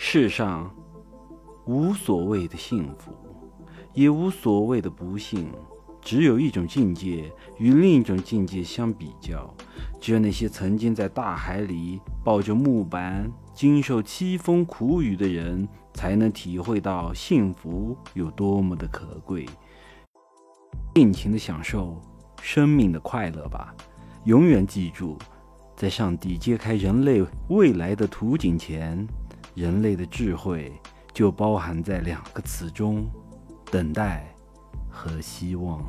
世上无所谓的幸福，也无所谓的不幸，只有一种境界与另一种境界相比较。只有那些曾经在大海里抱着木板，经受凄风苦雨的人，才能体会到幸福有多么的可贵。尽情的享受生命的快乐吧，永远记住，在上帝揭开人类未来的图景前。人类的智慧就包含在两个词中：等待和希望。